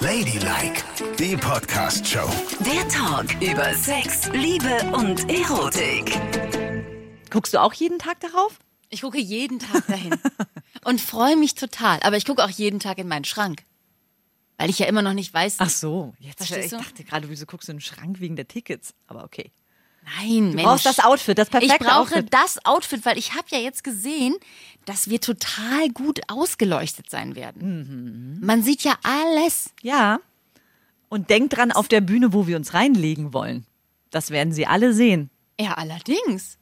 Ladylike, die Podcast-Show. Der Talk über Sex, Liebe und Erotik. Guckst du auch jeden Tag darauf? Ich gucke jeden Tag dahin und freue mich total. Aber ich gucke auch jeden Tag in meinen Schrank. Weil ich ja immer noch nicht weiß. Ach so, jetzt ich du? dachte gerade, wieso guckst du in den Schrank wegen der Tickets? Aber okay. Nein, Du brauchst das Outfit, das perfekte Ich brauche Outfit. das Outfit, weil ich habe ja jetzt gesehen, dass wir total gut ausgeleuchtet sein werden. Mhm. Man sieht ja alles. Ja. Und denk dran auf der Bühne, wo wir uns reinlegen wollen. Das werden sie alle sehen. Ja, allerdings.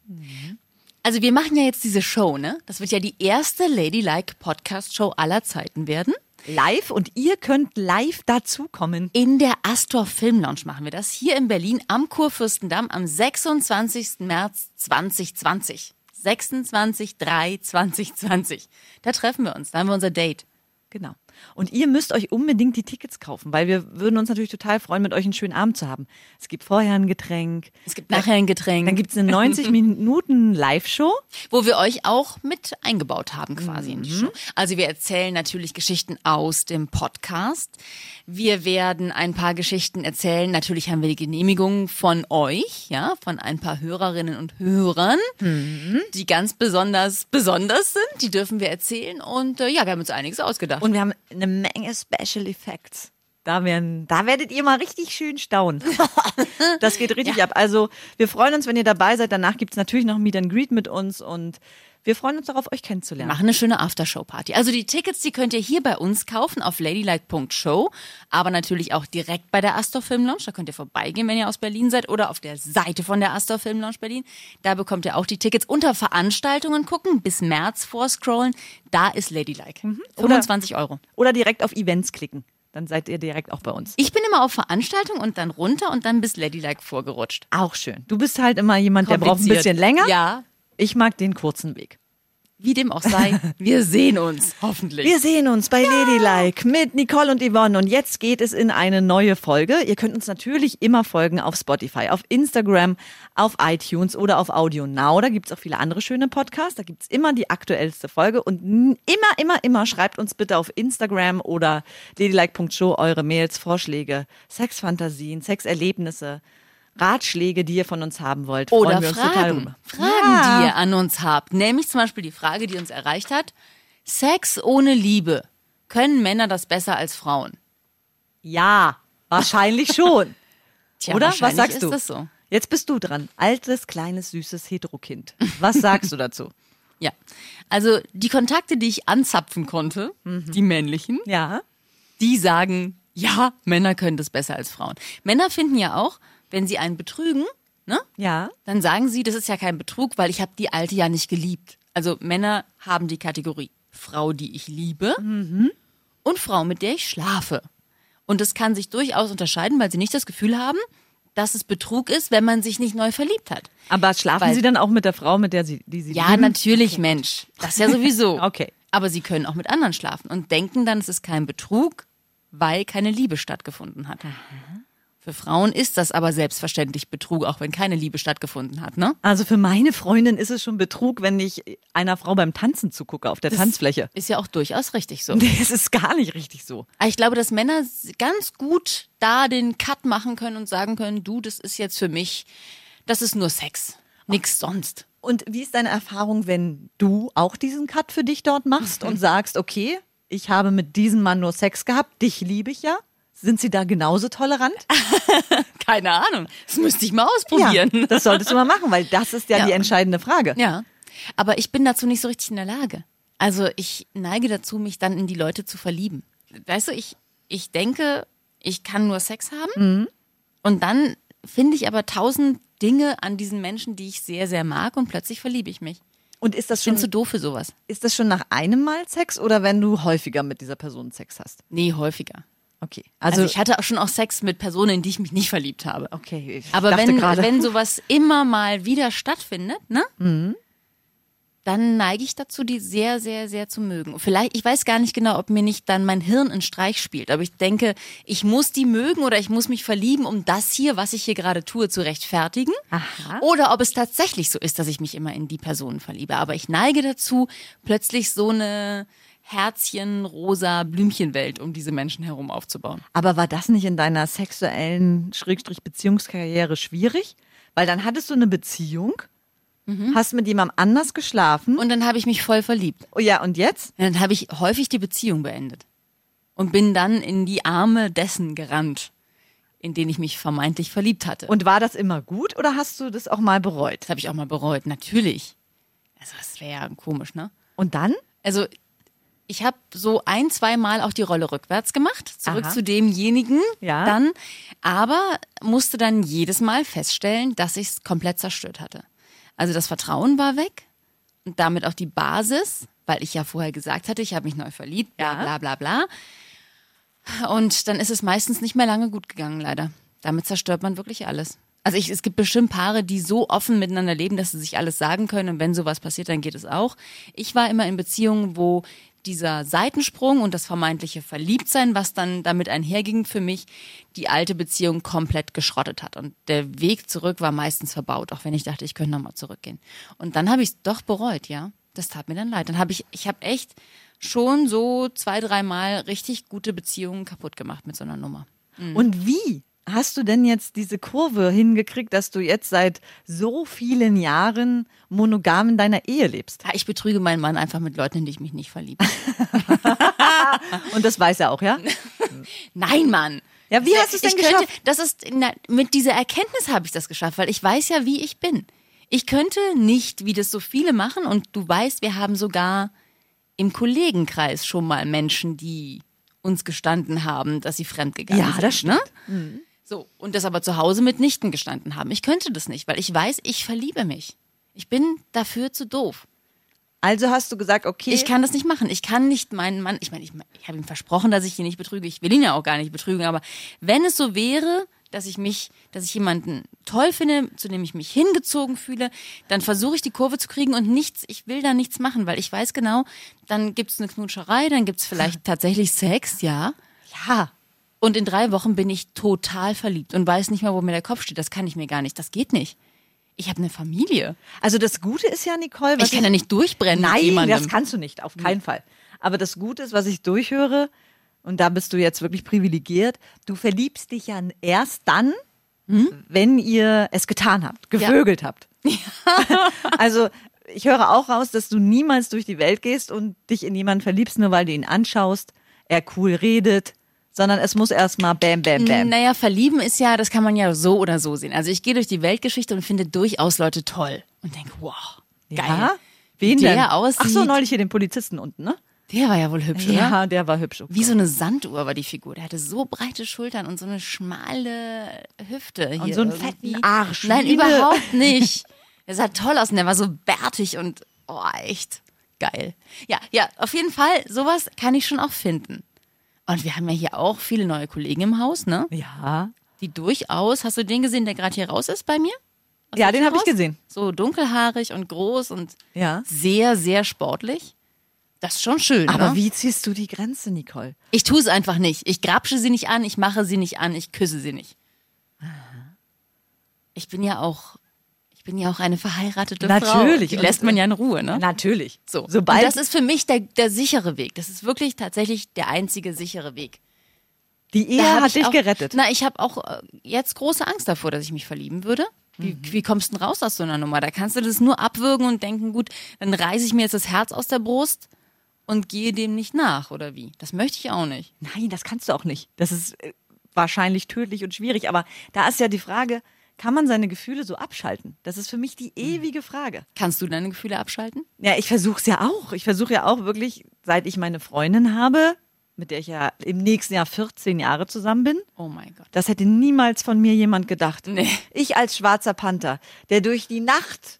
Also wir machen ja jetzt diese Show, ne? Das wird ja die erste Ladylike Podcast Show aller Zeiten werden. Live und ihr könnt live dazukommen. In der Astor Film Lounge machen wir das hier in Berlin am Kurfürstendamm am 26. März 2020. 26 3 2020. Da treffen wir uns, da haben wir unser Date. Genau. Und ihr müsst euch unbedingt die Tickets kaufen, weil wir würden uns natürlich total freuen, mit euch einen schönen Abend zu haben. Es gibt vorher ein Getränk. Es gibt nachher ein Getränk. Dann gibt es eine 90 Minuten Live-Show. wo wir euch auch mit eingebaut haben quasi in die Show. Also wir erzählen natürlich Geschichten aus dem Podcast. Wir werden ein paar Geschichten erzählen. Natürlich haben wir die Genehmigung von euch, ja, von ein paar Hörerinnen und Hörern, die ganz besonders besonders sind. Die dürfen wir erzählen und äh, ja, wir haben uns einiges ausgedacht. Und wir haben eine Menge Special Effects. Da, werden, da werdet ihr mal richtig schön staunen. Das geht richtig ab. Also wir freuen uns, wenn ihr dabei seid. Danach gibt's natürlich noch ein Meet and Greet mit uns und wir freuen uns darauf, euch kennenzulernen. machen eine schöne Aftershow-Party. Also die Tickets, die könnt ihr hier bei uns kaufen auf ladylike.show, aber natürlich auch direkt bei der Astor Film Lounge. Da könnt ihr vorbeigehen, wenn ihr aus Berlin seid oder auf der Seite von der Astor Film Lounge Berlin. Da bekommt ihr auch die Tickets unter Veranstaltungen gucken, bis März vorscrollen. Da ist Ladylike. 25 Euro. Oder direkt auf Events klicken. Dann seid ihr direkt auch bei uns. Ich bin immer auf Veranstaltungen und dann runter und dann bis Ladylike vorgerutscht. Auch schön. Du bist halt immer jemand, der braucht ein bisschen länger. Ja, Ich mag den kurzen Weg. wie dem auch sei. Wir sehen uns, hoffentlich. Wir sehen uns bei Ladylike mit Nicole und Yvonne und jetzt geht es in eine neue Folge. Ihr könnt uns natürlich immer folgen auf Spotify, auf Instagram, auf iTunes oder auf Audio Now. Da gibt's auch viele andere schöne Podcasts. Da gibt's immer die aktuellste Folge und immer, immer, immer schreibt uns bitte auf Instagram oder ladylike.show eure Mails, Vorschläge, Sexfantasien, Sexerlebnisse, Ratschläge, die ihr von uns haben wollt. Oder wir uns total Fragen. Fragen, Ja. die ihr an uns habt. Nämlich zum Beispiel die Frage, die uns erreicht hat. Sex ohne Liebe. Können Männer das besser als Frauen? Ja, wahrscheinlich schon. Tja, Oder? Was sagst ist du? Das so. Jetzt bist du dran. Altes, kleines, süßes Heterokind. Was sagst du dazu? Ja. Also die Kontakte, die ich anzapfen konnte, Mhm. die männlichen, Ja. die sagen, ja, Männer können das besser als Frauen. Männer finden ja auch, wenn sie einen betrügen, ne? Ja. dann sagen sie, das ist ja kein Betrug, weil ich habe die alte ja nicht geliebt. Also Männer haben die Kategorie Frau, die ich liebe und Frau, mit der ich schlafe. Und das kann sich durchaus unterscheiden, weil sie nicht das Gefühl haben, dass es Betrug ist, wenn man sich nicht neu verliebt hat. Aber schlafen Weil- Sie dann auch mit der Frau, mit der Sie, die Sie Ja, lieben? natürlich, Mensch. Das ja sowieso. Okay. Aber sie können auch mit anderen schlafen und denken dann, es ist kein Betrug, weil keine Liebe stattgefunden hat. Für Frauen ist das aber selbstverständlich Betrug, auch wenn keine Liebe stattgefunden hat, ne? Also für meine Freundin ist es schon Betrug, wenn ich einer Frau beim Tanzen zugucke auf der Tanzfläche. Ist ja auch durchaus richtig so. Nee, es ist gar nicht richtig so. Aber ich glaube, dass Männer ganz gut da den Cut machen können und sagen können, du, das ist jetzt für mich, das ist nur Sex, nix sonst. Und wie ist deine Erfahrung, wenn du auch diesen Cut für dich dort machst und sagst, okay, ich habe mit diesem Mann nur Sex gehabt, dich liebe ich ja? Sind sie da genauso tolerant? Keine Ahnung, das müsste ich mal ausprobieren. Ja, das solltest du mal machen, weil das ist ja, Ja. die entscheidende Frage. Ja, aber ich bin dazu nicht so richtig in der Lage. Also ich neige dazu, mich dann in die Leute zu verlieben. Weißt du, ich, ich denke, ich kann nur Sex haben und dann finde ich aber tausend Dinge an diesen Menschen, die ich sehr, sehr mag und plötzlich verliebe ich mich. Und ist das Ich bin schon zu doof für sowas. Ist das schon nach einem Mal Sex oder wenn du häufiger mit dieser Person Sex hast? Nee, häufiger. Okay. Also, Also, ich hatte auch schon auch Sex mit Personen, in die ich mich nicht verliebt habe. okay. Aber wenn, wenn sowas immer mal wieder stattfindet, ne? Mhm. Dann neige ich dazu, die sehr, sehr, sehr zu mögen. Vielleicht, ich weiß gar nicht genau, ob mir nicht dann mein Hirn einen Streich spielt, aber ich denke, ich muss die mögen oder ich muss mich verlieben, um das hier, was ich hier gerade tue, zu rechtfertigen. Aha. Oder ob es tatsächlich so ist, dass ich mich immer in die Personen verliebe. Aber ich neige dazu, plötzlich so eine Herzchen, rosa Blümchenwelt um diese Menschen herum aufzubauen. Aber war das nicht in deiner sexuellen Schrägstrich Beziehungskarriere schwierig? Weil dann hattest du eine Beziehung, hast mit jemandem anders geschlafen. Und dann habe ich mich voll verliebt. oh ja, und jetzt? Und dann habe ich häufig die Beziehung beendet. Und bin dann in die Arme dessen gerannt, in den ich mich vermeintlich verliebt hatte. Und Und war das immer gut oder hast du das auch mal bereut? das habe ich auch mal bereut, natürlich. Also das wäre ja komisch, ne? Und dann? Also ich habe so ein, zwei Mal auch die Rolle rückwärts gemacht, zurück Aha. zu demjenigen Ja. dann, aber musste dann jedes Mal feststellen, dass ich es komplett zerstört hatte. Also das Vertrauen war weg und damit auch die Basis, weil ich ja vorher gesagt hatte, ich habe mich neu verliebt, bla Ja. bla bla bla. Und dann ist es meistens nicht mehr lange gut gegangen, leider. Damit zerstört man wirklich alles. Also ich, es gibt bestimmt Paare, die so offen miteinander leben, dass sie sich alles sagen können und wenn sowas passiert, dann geht es auch. Ich war immer in Beziehungen, wo dieser Seitensprung und das vermeintliche Verliebtsein, was dann damit einherging für mich, die alte Beziehung komplett geschrottet hat. Und der Weg zurück war meistens verbaut, auch wenn ich dachte, ich könnte nochmal zurückgehen. Und dann habe ich es doch bereut, ja. Das tat mir dann leid. Dann habe ich, ich habe echt schon so zwei, dreimal richtig gute Beziehungen kaputt gemacht mit so einer Nummer. Und wie hast du denn jetzt diese Kurve hingekriegt, dass du jetzt seit so vielen Jahren monogam in deiner Ehe lebst? Ja, ich betrüge meinen Mann einfach mit Leuten, in die ich mich nicht verliebe. Und das weiß er auch, ja? Nein, Mann. Ja, wie hast du es denn könnte, geschafft? Das ist na, mit dieser Erkenntnis habe ich das geschafft, weil ich weiß ja, wie ich bin. Ich könnte nicht, wie das so viele machen, und du weißt, wir haben sogar im Kollegenkreis schon mal Menschen, die uns gestanden haben, dass sie fremdgegangen Ja, sind. das Ne? So, und das aber zu Hause mitnichten gestanden haben. Ich könnte das nicht, weil ich weiß, ich verliebe mich. Ich bin dafür zu doof. Also hast du gesagt, okay, Ich kann das nicht machen. Ich kann nicht meinen Mann, ich meine, ich, ich habe ihm versprochen, dass ich ihn nicht betrüge. Ich will ihn ja auch gar nicht betrügen, aber wenn es so wäre, dass ich mich, dass ich jemanden toll finde, zu dem ich mich hingezogen fühle, dann versuche ich die Kurve zu kriegen und nichts, ich will da nichts machen, weil ich weiß genau, dann gibt's eine Knutscherei, dann gibt's vielleicht tatsächlich Sex, ja. ja, Und in drei Wochen bin ich total verliebt und weiß nicht mehr, wo mir der Kopf steht. Das kann ich mir gar nicht. Das geht nicht. Ich habe eine Familie. also das Gute ist ja, Nicole, was Ich kann ja nicht durchbrennen Nein, jemandem. das kannst du nicht, auf keinen Fall. Aber das Gute ist, was ich durchhöre, und da bist du jetzt wirklich privilegiert, du verliebst dich ja erst dann, wenn ihr es getan habt, gevögelt habt. also ich höre auch raus, dass du niemals durch die Welt gehst und dich in jemanden verliebst, nur weil du ihn anschaust, er cool redet, sondern es muss erstmal bam, bam, bam. Naja, verlieben ist ja, das kann man ja so oder so sehen. Also ich gehe durch die Weltgeschichte und finde durchaus Leute toll und denke, wow, geil. Ja? Wen der denn? aussieht. Ach so, neulich hier den Polizisten unten, ne? Der war ja wohl hübsch, oder? Ja, der war hübsch. Wie so eine Sanduhr war die Figur. Der hatte so breite Schultern und so eine schmale Hüfte. Hier so einen irgendwie. fetten Arsch. Nein, überhaupt nicht. Der sah toll aus und der war so bärtig und oh, echt geil. Ja, ja, auf jeden Fall, sowas kann ich schon auch finden. Und wir haben ja hier auch viele neue Kollegen im Haus, ne? Ja. Die durchaus, hast du den gesehen, der gerade hier raus ist bei mir? Aus Ja, den habe ich gesehen. So dunkelhaarig und groß und Ja. sehr, sehr sportlich. Das ist schon schön. Aber ne? wie ziehst du die Grenze, Nicole? Ich tue es einfach nicht. Ich grapsche sie nicht an, ich mache sie nicht an, ich küsse sie nicht. Ich bin ja auch, bin ja auch eine verheiratete Frau. Natürlich. Die lässt man ja in Ruhe, ne? Natürlich. So. Sobald Und das ist für mich der, der sichere Weg. Das ist wirklich tatsächlich der einzige sichere Weg. die Ehe hat ich dich auch, gerettet. Na, ich habe auch äh, jetzt große Angst davor, dass ich mich verlieben würde. Wie, Mhm. wie kommst du denn raus aus so einer Nummer? Da kannst du das nur abwürgen und denken, gut, dann reiße ich mir jetzt das Herz aus der Brust und gehe dem nicht nach, oder wie? Das möchte ich auch nicht. Nein, das kannst du auch nicht. Das ist äh, wahrscheinlich tödlich und schwierig. Aber da ist ja die Frage, kann man seine Gefühle so abschalten? Das ist für mich die ewige Frage. Kannst du deine Gefühle abschalten? Ja, ich versuche es ja auch. Ich versuche ja auch wirklich, seit ich meine Freundin habe, mit der ich ja im nächsten Jahr 14 Jahre zusammen bin, Oh mein Gott. das hätte niemals von mir jemand gedacht. Nee. Ich als schwarzer Panther, der durch die Nacht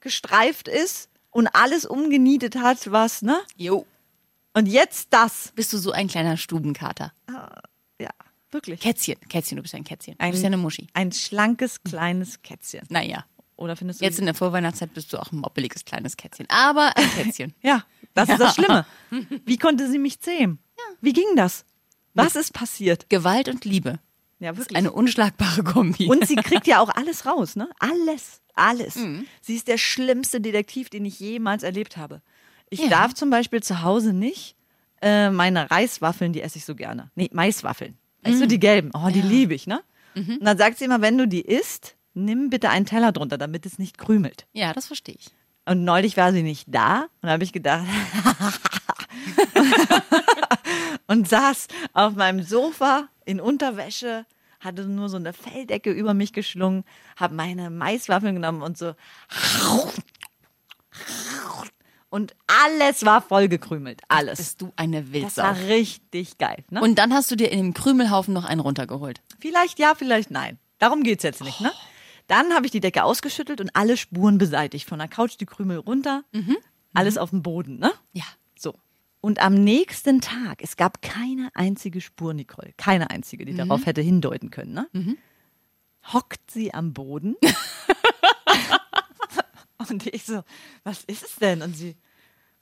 gestreift ist und alles umgenietet hat, was, ne? Jo. Und jetzt das. Bist du so ein kleiner Stubenkater? Ja, wirklich. Kätzchen. Kätzchen, du bist ein Kätzchen. Du Ein- bist ja eine Muschi. Ein schlankes, kleines Kätzchen. Naja. Oder findest du Jetzt in der Vorweihnachtszeit bist du auch ein moppeliges kleines Kätzchen. Aber ein Kätzchen. Ja, das ist das Schlimme. Wie konnte sie mich zähmen? Wie ging das? Was ist passiert? Gewalt und Liebe. Ja, Das ist wirklich. eine unschlagbare Kombi. Und sie kriegt ja auch alles raus, ne? Alles, alles. Mhm. Sie ist der schlimmste Detektiv, den ich jemals erlebt habe. Ich Ja. darf zum Beispiel zu Hause nicht äh, meine Reiswaffeln, die esse ich so gerne. Nee, Maiswaffeln. Weißt du, die gelben? Oh, die liebe ich, ne? Und dann sagt sie immer, wenn du die isst, nimm bitte einen Teller drunter, damit es nicht krümelt. Ja, das verstehe ich. Und neulich war sie nicht da und da habe ich gedacht und saß auf meinem Sofa in Unterwäsche, hatte nur so eine Felldecke über mich geschlungen, habe meine Maiswaffeln genommen und so und alles war vollgekrümelt, alles. Bist du eine Das Wildsau. war richtig geil. Ne? Und dann hast du dir in dem Krümelhaufen noch einen runtergeholt. Vielleicht ja, vielleicht nein. Darum geht's jetzt nicht, ne? Dann habe ich die Decke ausgeschüttelt und alle Spuren beseitigt. Von der Couch die Krümel runter, alles auf dem Boden, ne? Ja. So. Und am nächsten Tag, es gab keine einzige Spur, Nicole, keine einzige, die darauf hätte hindeuten können, ne? Hockt sie am Boden. und ich so, was ist es denn? Und sie,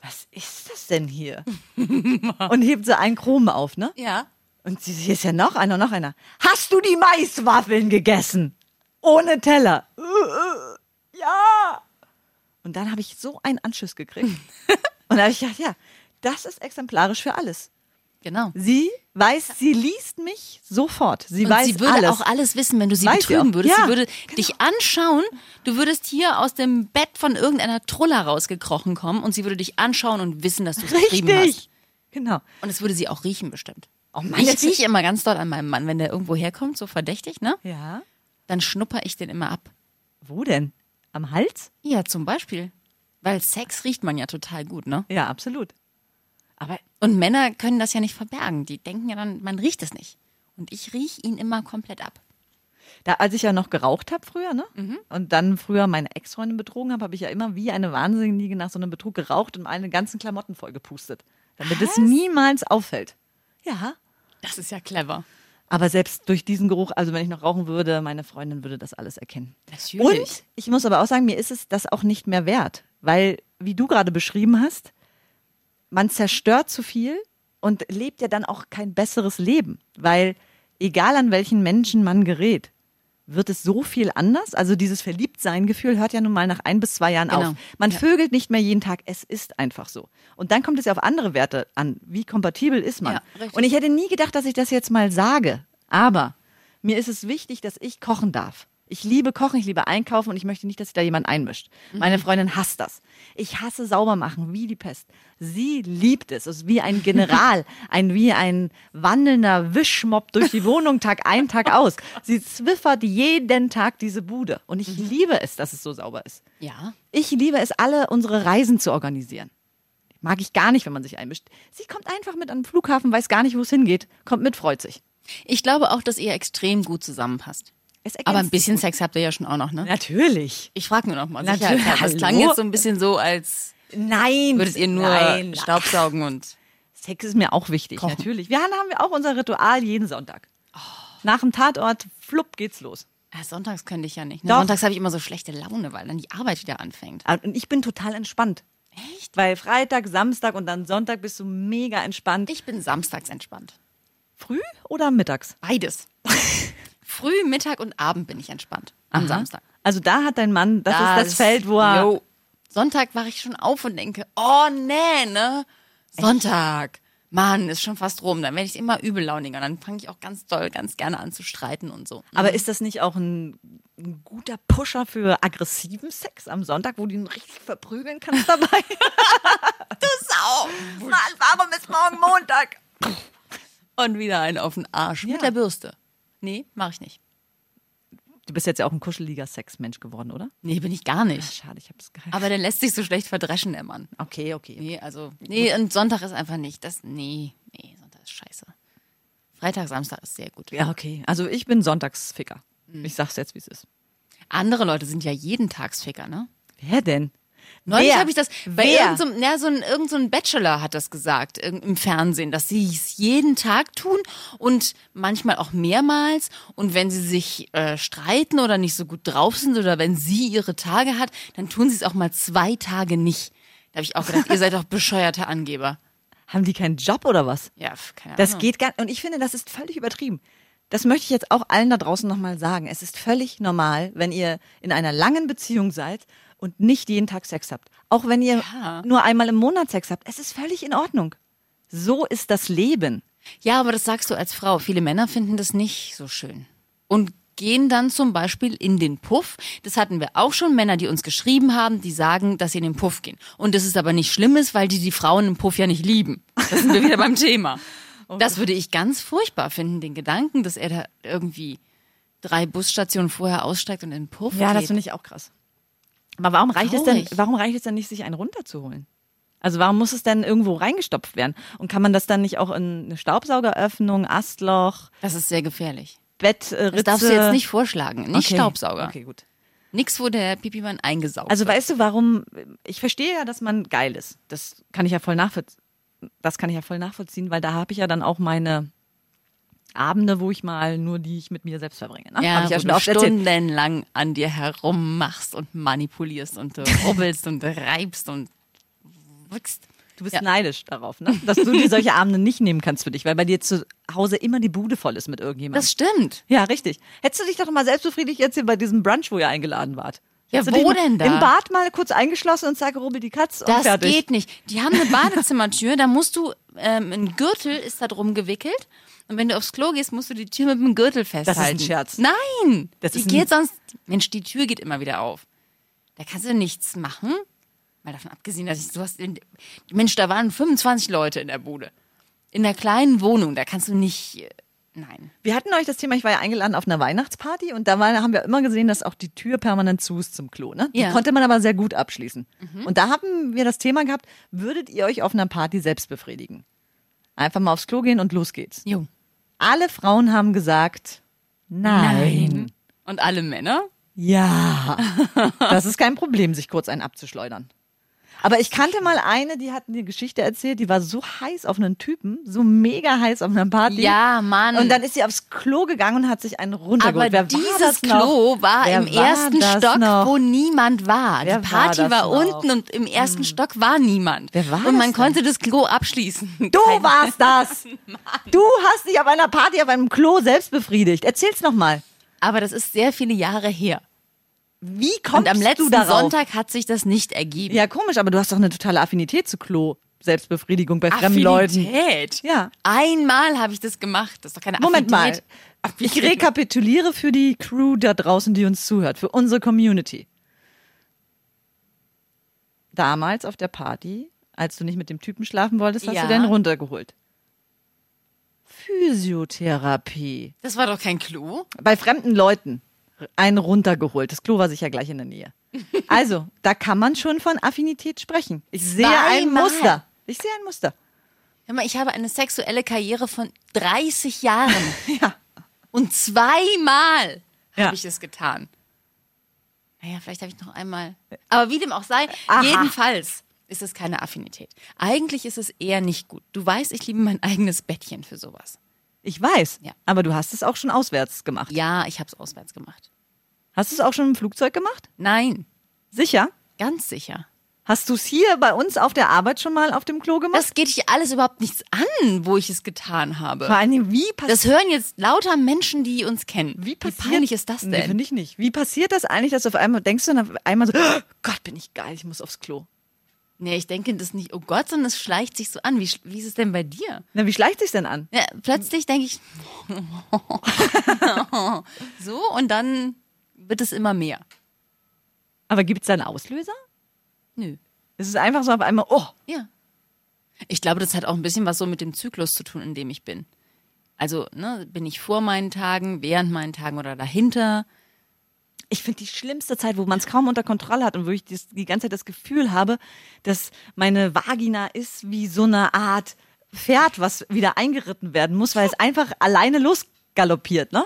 was ist das denn hier? und hebt so einen Chrom auf, ne? Ja. Und sie, hier ist ja noch einer, noch einer. Hast du die Maiswaffeln gegessen? Ohne Teller. Ja. Und dann habe ich so einen Anschiss gekriegt. Und da habe ich gedacht, ja, das ist exemplarisch für alles. Genau. Sie weiß, sie liest mich sofort. Sie Und weiß sie würde alles. auch alles wissen, wenn du sie Weiß betrügen würdest. Ja, sie würde genau. dich anschauen. Du würdest hier aus dem Bett von irgendeiner Trulla rausgekrochen kommen und sie würde dich anschauen und wissen, dass du es geschrieben hast. Richtig. Genau. Und es würde sie auch riechen bestimmt. Oh Mann, Ich jetzt rieche immer ganz doll an meinem Mann, wenn der irgendwo herkommt, so verdächtig, ne? Ja. Dann schnupper ich den immer ab. Wo denn? Am Hals? Ja, zum Beispiel. Weil Sex riecht man ja total gut, ne? Ja, absolut. Aber Und Männer können das ja nicht verbergen. Die denken ja dann, man riecht es nicht. Und ich rieche ihn immer komplett ab. Da, als ich ja noch geraucht habe früher, ne? Mhm. Und dann früher meine Ex-Freundin betrogen habe, habe ich ja immer wie eine Wahnsinnige nach so einem Betrug geraucht und meine ganzen Klamotten voll gepustet. Damit es niemals auffällt. Ja. Das ist ja clever. Aber selbst durch diesen Geruch, also wenn ich noch rauchen würde, meine Freundin würde das alles erkennen. Natürlich. Und ich muss aber auch sagen, mir ist es das auch nicht mehr wert. Weil, wie du gerade beschrieben hast, man zerstört zu viel und lebt ja dann auch kein besseres Leben. Weil egal an welchen Menschen man gerät, wird es so viel anders. Also dieses Verliebtsein-Gefühl hört ja nun mal nach ein bis zwei Jahren Genau. auf. Man Ja. vögelt nicht mehr jeden Tag. Es ist einfach so. Und dann kommt es ja auf andere Werte an. Wie kompatibel ist man? Ja, und ich hätte nie gedacht, dass ich das jetzt mal sage. Aber mir ist es wichtig, dass ich kochen darf. Ich liebe Kochen, ich liebe Einkaufen und ich möchte nicht, dass sich da jemand einmischt. Mhm. Meine Freundin hasst das. Ich hasse sauber machen, wie die Pest. Sie liebt es. Es ist wie ein General, ein wie ein wandelnder Wischmob durch die Wohnung Tag ein, Tag aus. Sie zwiffert jeden Tag diese Bude. Und ich Mhm. liebe es, dass es so sauber ist. Ja. Ich liebe es, alle unsere Reisen zu organisieren. Mag ich gar nicht, wenn man sich einmischt. Sie kommt einfach mit an den Flughafen, weiß gar nicht, wo es hingeht, kommt mit, freut sich. Ich glaube auch, dass ihr extrem gut zusammenpasst. Aber ein bisschen. Sex habt ihr ja schon auch noch, ne? Natürlich. Ich frage nur noch mal. Natürlich. Das klang jetzt so ein bisschen so, als Nein. würdet ihr nur Nein. Staubsaugen und Sex ist mir auch wichtig, Kochen. natürlich. Wir haben, haben wir auch unser Ritual jeden Sonntag. Nach dem Tatort, flupp, geht's los. Sonntags könnte ich ja nicht. Ne? Doch. Sonntags habe ich immer so schlechte Laune, weil dann die Arbeit wieder anfängt. Ah, Und ich bin total entspannt. Echt? Weil Freitag, Samstag und dann Sonntag bist du mega entspannt. Ich bin samstags entspannt. Früh oder mittags? Beides. Früh, Mittag und Abend bin ich entspannt. Am Samstag. Also da hat dein Mann, das ist das Feld, wo er. Jo. Sonntag wache ich schon auf und denke, oh nee, ne? Sonntag. Mann, ist schon fast rum. Dann werde ich immer übellauniger. Dann fange ich auch ganz doll, ganz gerne an zu streiten und so. Aber ist das nicht auch ein, ein guter Pusher für aggressiven Sex am Sonntag, wo du ihn richtig verprügeln kannst dabei? du Sau! Mann, warum ist morgen Montag? Und wieder einen auf den Arsch. Ja. Mit der Bürste. Nee, mache ich nicht. Du bist jetzt ja auch ein kuscheliger Sexmensch geworden, oder? Nee, bin ich gar nicht. Schade, ich hab's geheim. Aber der lässt sich so schlecht verdreschen, der Mann. Okay, okay. Nee, also, nee, und Sonntag ist einfach nicht. Das, nee, nee, Sonntag ist scheiße. Freitag, Samstag ist sehr gut. Ja, okay. Also ich bin Sonntagsficker. Hm. Ich sag's jetzt, wie es ist. Andere Leute sind ja jeden Tagsficker, ne? Wer denn? Neulich habe ich das bei Wer? irgendeinem, ja, so ein, irgend so ein Bachelor hat das gesagt im Fernsehen, dass sie es jeden Tag tun und manchmal auch mehrmals. Und wenn sie sich äh, streiten oder nicht so gut drauf sind oder wenn sie ihre Tage hat, dann tun sie es auch mal zwei Tage nicht. Da habe ich auch gedacht, ihr seid doch bescheuerte Angeber. Haben die keinen Job oder was? Ja, keine Das Ahnung. geht gar Und ich finde, das ist völlig übertrieben. Das möchte ich jetzt auch allen da draußen nochmal sagen. Es ist völlig normal, wenn ihr in einer langen Beziehung seid und nicht jeden Tag Sex habt. Auch wenn ihr Ja. nur einmal im Monat Sex habt. Es ist völlig in Ordnung. So ist das Leben. Ja, aber das sagst du als Frau. Viele Männer finden das nicht so schön. Und gehen dann zum Beispiel in den Puff. Das hatten wir auch schon. Männer, die uns geschrieben haben, die sagen, dass sie in den Puff gehen. Und das ist aber nicht Schlimmes, weil die die Frauen im Puff ja nicht lieben. Da sind wir wieder beim Thema. Das würde ich ganz furchtbar finden, den Gedanken, dass er da irgendwie drei Busstationen vorher aussteigt und in den Puff Ja, das geht. finde ich auch krass. Aber warum reicht es denn, warum reicht es denn nicht, sich einen runterzuholen? Also warum muss es denn irgendwo reingestopft werden? Und kann man das dann nicht auch in eine Staubsaugeröffnung, Astloch, Das ist sehr gefährlich. Bettritze? Das darfst du jetzt nicht vorschlagen. Nicht Okay. Staubsauger. Okay, gut. Nix, wo der Pipimann eingesaugt Also weißt du, warum? Ich verstehe ja, dass man geil ist. Das kann ich ja voll nachvollziehen. Das kann ich ja voll nachvollziehen, weil da habe ich ja dann auch meine Abende, wo ich mal nur die ich mit mir selbst verbringe. Ne? Ja, Hab ich ja schon du oft erzählt. stundenlang an dir herummachst und manipulierst und rubbelst und reibst und wickst. Du bist Ja. neidisch darauf, ne? dass du dir solche Abende nicht nehmen kannst für dich, weil bei dir zu Hause immer die Bude voll ist mit irgendjemandem. Das stimmt. Ja, richtig. Hättest du dich doch mal selbst befriedigt jetzt hier bei diesem Brunch, wo ihr eingeladen wart? Ja, Hättest wo denn da? Im Bad mal kurz eingeschlossen und sag, rubbel die Katz und Das fertig. geht nicht. Die haben eine Badezimmertür, da musst du, ähm, ein Gürtel ist da drum gewickelt. Und wenn du aufs Klo gehst, musst du die Tür mit dem Gürtel festhalten. Scherz. Nein! Das die ist ein- geht sonst. Mensch, die Tür geht immer wieder auf. Da kannst du nichts machen. Mal davon abgesehen, dass ich, du hast, in, Mensch, da waren 25 Leute in der Bude. In der kleinen Wohnung, da kannst du nicht, äh, nein. Wir hatten euch das Thema, ich war ja eingeladen auf einer Weihnachtsparty und da war, haben wir immer gesehen, dass auch die Tür permanent zu ist zum Klo. Ne? Die Ja. konnte man aber sehr gut abschließen. Und da haben wir das Thema gehabt, würdet ihr euch auf einer Party selbst befriedigen? Einfach mal aufs Klo gehen und los geht's. Jo. Alle Frauen haben gesagt, nein. Und alle Männer? Ja, das ist kein Problem, sich kurz einen abzuschleudern. Aber ich kannte mal eine, die hat eine Geschichte erzählt, die war so heiß auf einen Typen, so mega heiß auf einer Party. Ja, Mann. Und dann ist sie aufs Klo gegangen und hat sich einen Aber runtergeholt. Wer war dieses noch? Klo war Wer im war ersten Stock, noch? wo niemand war. Wer Die war Party war? Hm. unten und im ersten Stock war niemand. Wer war und man das konnte das Klo abschließen. Du warst das. Du hast dich auf einer Party auf einem Klo selbst befriedigt. Erzähl's noch mal. Aber das ist sehr viele Jahre her. Wie Und kommst am letzten darauf? Sonntag hat sich das nicht ergeben. Ja, komisch, aber du hast doch eine totale Affinität zu Klo. Selbstbefriedigung bei fremden Leuten. Affinität. Ja. Einmal habe ich das gemacht. Das ist doch keine Moment mal. Affinität. Ich Affinität. rekapituliere für die Crew da draußen, die uns zuhört, für unsere Community. Damals auf der Party, als du nicht mit dem Typen schlafen wolltest, hast Ja. du den runtergeholt. Physiotherapie. Das war doch kein Klo. Bei fremden Leuten einen runtergeholt. Das Klo war sicher gleich in der Nähe. Also, da kann man schon von Affinität sprechen. Ich sehe ein Zweimal. Muster. Ich sehe ein Muster. Hör mal, ich habe eine sexuelle Karriere von 30 Jahren. Ja. Und zweimal Ja. habe ich es getan. Naja, vielleicht habe ich noch einmal. Aber wie dem auch sei, Aha. jedenfalls ist es keine Affinität. Eigentlich ist es eher nicht gut. Du weißt, ich liebe mein eigenes Bettchen für sowas. Ich weiß. Ja. Aber du hast es auch schon auswärts gemacht. Ja, ich habe es auswärts gemacht. Hast du es auch schon im Flugzeug gemacht? Nein, Sicher? ganz sicher. Hast du es hier bei uns auf der Arbeit schon mal auf dem Klo gemacht? Das geht dich alles überhaupt nichts an, wo ich es getan habe. Vor Dingen, wie passiert Das hören jetzt lauter Menschen, die uns kennen. wie, passiert, peinlich ist das Nee, denn? finde ich nicht. Wie passiert das eigentlich, dass du auf einmal denkst du dann auf einmal so, oh Gott, bin ich geil, ich muss aufs Klo. nee, ich denke das nicht, oh Gott, sondern es schleicht sich so an. Wie, wie ist es denn bei dir? Na, wie schleicht sich's denn an? Ja, plötzlich denke ich so und dann wird es immer mehr. Aber gibt es da einen Auslöser? Nö. Es ist einfach so auf einmal, oh, Ja. Ich glaube, das hat auch ein bisschen was so mit dem Zyklus zu tun, in dem ich bin. Also, ne, bin ich vor meinen Tagen, während meinen Tagen oder dahinter? ich finde die schlimmste Zeit, wo man es kaum unter Kontrolle hat und wo ich das, die ganze Zeit das Gefühl habe, dass meine Vagina ist wie so eine Art Pferd, was wieder eingeritten werden muss, weil es einfach alleine losgaloppiert, ne?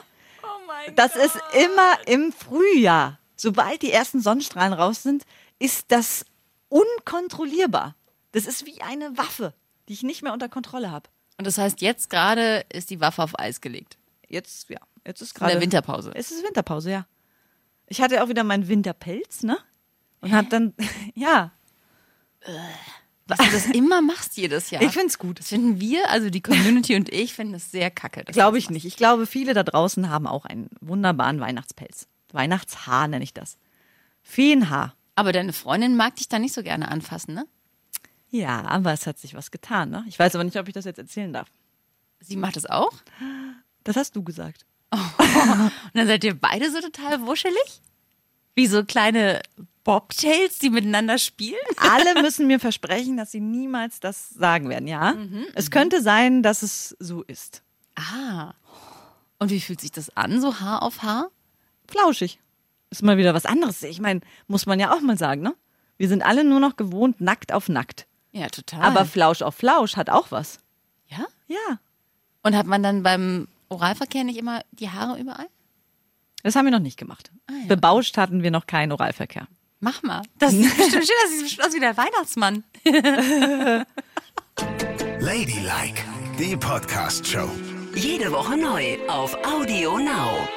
Das ist immer im Frühjahr. Sobald die ersten Sonnenstrahlen raus sind, ist das unkontrollierbar. Das ist wie eine Waffe, die ich nicht mehr unter Kontrolle habe. Und das heißt, jetzt gerade ist die Waffe auf Eis gelegt. Jetzt, ja, jetzt ist In gerade der Winterpause. Es ist Winterpause, ja. Ich hatte auch wieder meinen Winterpelz, ne? Und hab dann, ja, Dass du das immer machst jedes Jahr. ich find's gut. das finden wir, also die Community und ich, finden das sehr kacke. Glaube ich nicht. Ich glaube, viele da draußen haben auch einen wunderbaren Weihnachtspelz. Weihnachtshaar nenne ich das. Feenhaar. Aber deine Freundin mag dich da nicht so gerne anfassen, ne? Ja, aber es hat sich was getan, ne? Ich weiß aber nicht, ob ich das jetzt erzählen darf. Sie macht das auch? Das hast du gesagt. Und dann seid ihr beide so total wuschelig? Wie so kleine Bobtails, die miteinander spielen? Alle müssen mir versprechen, dass sie niemals das sagen werden, ja? es könnte sein, dass es so ist. Ah. Und wie fühlt sich das an, so Haar auf Haar? Flauschig. Ist mal wieder was anderes. Ich meine, muss man ja auch mal sagen, ne? Wir sind alle nur noch gewohnt, nackt auf nackt. Ja, total. Aber Flausch auf Flausch hat auch was. ja? Ja. Und hat man dann beim Oralverkehr nicht immer die Haare überall? Das haben wir noch nicht gemacht. Bebauscht hatten wir noch keinen Oralverkehr. Mach mal. Das ist bestimmt schön, das sieht bestimmt aus wie der Weihnachtsmann. Ladylike, die Podcast-Show. Jede Woche neu auf Audio Now.